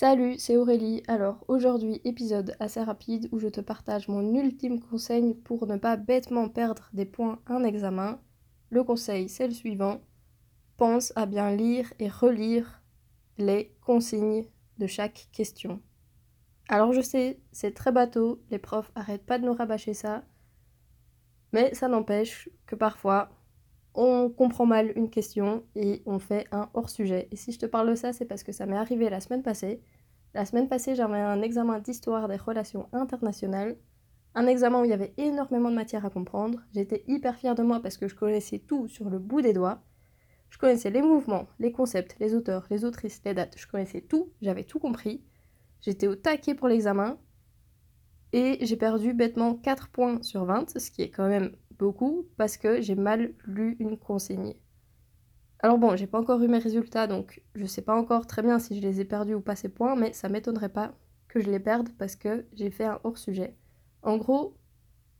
Salut, c'est Aurélie. Alors aujourd'hui, épisode assez rapide où je te partage mon ultime conseil pour ne pas bêtement perdre des points à un examen. Le conseil, c'est le suivant. Pense à bien lire et relire les consignes de chaque question. Alors je sais, c'est très bateau, les profs arrêtent pas de nous rabâcher ça, mais ça n'empêche que parfois on comprend mal une question et on fait un hors-sujet. Et si je te parle de ça, c'est parce que ça m'est arrivé la semaine passée. La semaine passée, j'avais un examen d'histoire des relations internationales. Un examen où il y avait énormément de matière à comprendre. J'étais hyper fière de moi parce que je connaissais tout sur le bout des doigts. Je connaissais les mouvements, les concepts, les auteurs, les autrices, les dates. Je connaissais tout, j'avais tout compris. J'étais au taquet pour l'examen. Et j'ai perdu bêtement 4 points sur 20, ce qui est quand même beaucoup parce que j'ai mal lu une consigne. Alors bon, j'ai pas encore eu mes résultats, donc je sais pas encore très bien si je les ai perdus ou pas ces points, mais ça m'étonnerait pas que je les perde parce que j'ai fait un hors-sujet. En gros,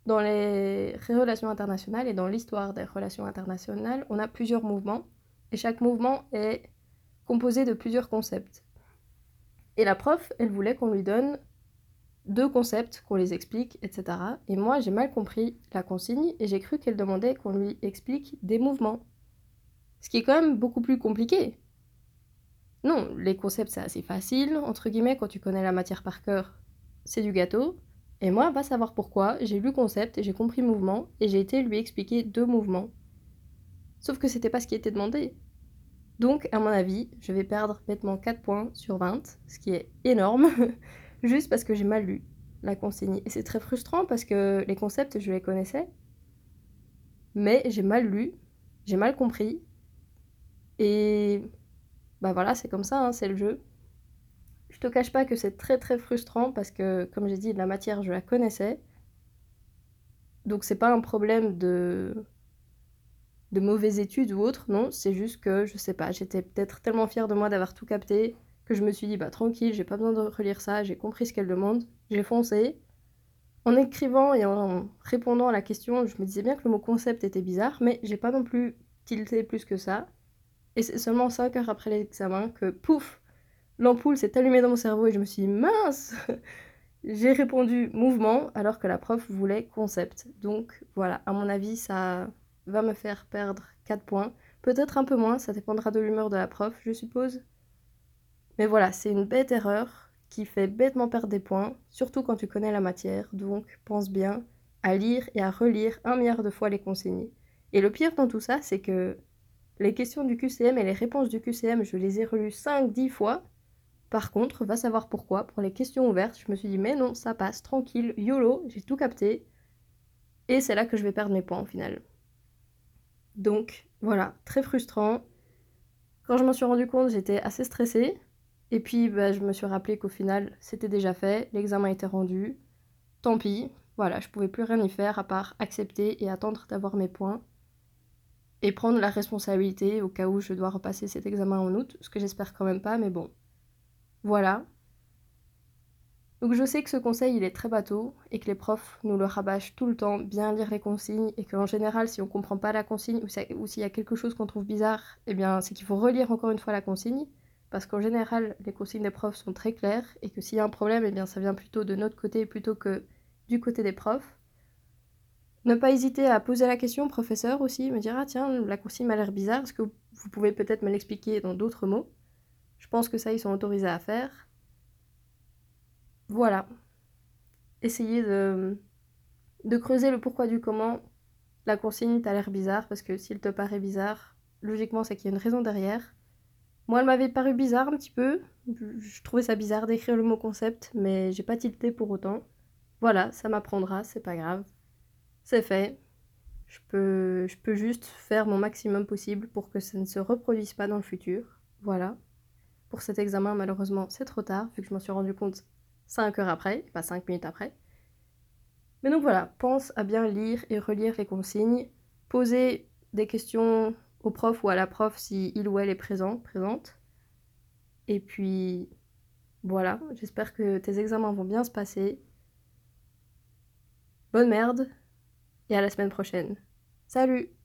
dans les relations internationales et dans l'histoire des relations internationales, on a plusieurs mouvements, et chaque mouvement est composé de plusieurs concepts. Et la prof, elle voulait qu'on lui donne deux concepts, qu'on les explique, etc. Et moi, j'ai mal compris la consigne et j'ai cru qu'elle demandait qu'on lui explique des mouvements. Ce qui est quand même beaucoup plus compliqué. Non, les concepts, c'est assez facile, entre guillemets, quand tu connais la matière par cœur, c'est du gâteau. Et moi, va savoir pourquoi, j'ai lu concept et j'ai compris mouvement et j'ai été lui expliquer deux mouvements. Sauf que c'était pas ce qui était demandé. Donc, à mon avis, je vais perdre bêtement 4 points sur 20, ce qui est énorme. juste parce que j'ai mal lu la consigne. Et c'est très frustrant parce que les concepts, je les connaissais, mais j'ai mal lu, j'ai mal compris. Et bah voilà, c'est comme ça, hein, c'est le jeu. Je te cache pas que c'est très très frustrant parce que, comme j'ai dit, la matière, je la connaissais. Donc c'est pas un problème de de mauvaises études ou autre, non, c'est juste que, je sais pas, j'étais peut-être tellement fière de moi d'avoir tout capté, que je me suis dit, bah tranquille, j'ai pas besoin de relire ça, j'ai compris ce qu'elle demande, j'ai foncé. En écrivant et en répondant à la question, je me disais bien que le mot concept était bizarre, mais j'ai pas non plus tilté plus que ça. Et c'est seulement 5 heures après l'examen que, pouf, l'ampoule s'est allumée dans mon cerveau et je me suis dit, mince J'ai répondu mouvement alors que la prof voulait concept. Donc voilà, à mon avis, ça va me faire perdre 4 points. Peut-être un peu moins, ça dépendra de l'humeur de la prof, je suppose. Mais voilà, c'est une bête erreur qui fait bêtement perdre des points, surtout quand tu connais la matière, donc pense bien à lire et à relire un milliard de fois les consignes. Et le pire dans tout ça, c'est que les questions du QCM et les réponses du QCM, je les ai relues 5-10 fois. Par contre, va savoir pourquoi, pour les questions ouvertes, je me suis dit mais non, ça passe, tranquille, YOLO, j'ai tout capté. Et c'est là que je vais perdre mes points au final. Donc voilà, très frustrant. Quand je m'en suis rendu compte, j'étais assez stressée. Et puis, bah, je me suis rappelé qu'au final, c'était déjà fait, l'examen était rendu. Tant pis, voilà, je pouvais plus rien y faire à part accepter et attendre d'avoir mes points. Et prendre la responsabilité au cas où je dois repasser cet examen en août, ce que j'espère quand même pas, mais bon. Voilà. Donc je sais que ce conseil il est très bateau et que les profs nous le rabâchent tout le temps, bien lire les consignes et qu'en général si on comprend pas la consigne ou s'il y a quelque chose qu'on trouve bizarre, eh bien c'est qu'il faut relire encore une fois la consigne parce qu'en général, les consignes des profs sont très claires et que s'il y a un problème, eh bien, ça vient plutôt de notre côté plutôt que du côté des profs. Ne pas hésiter à poser la question au professeur aussi, me dire Ah tiens, la consigne m'a l'air bizarre, est-ce que vous pouvez peut-être me l'expliquer dans d'autres mots? Je pense que ça, ils sont autorisés à faire. Voilà. Essayez de, de creuser le pourquoi du comment. La consigne t'a l'air bizarre, parce que s'il te paraît bizarre, logiquement, c'est qu'il y a une raison derrière. Moi, elle m'avait paru bizarre un petit peu. Je trouvais ça bizarre d'écrire le mot concept, mais j'ai pas tilté pour autant. Voilà, ça m'apprendra, c'est pas grave. C'est fait. Je peux, je peux juste faire mon maximum possible pour que ça ne se reproduise pas dans le futur. Voilà. Pour cet examen, malheureusement, c'est trop tard, vu que je m'en suis rendu compte 5 heures après, pas 5 minutes après. Mais donc voilà, pense à bien lire et relire les consignes, poser des questions au prof ou à la prof si il ou elle est présent, présente. Et puis voilà, j'espère que tes examens vont bien se passer. Bonne merde et à la semaine prochaine. Salut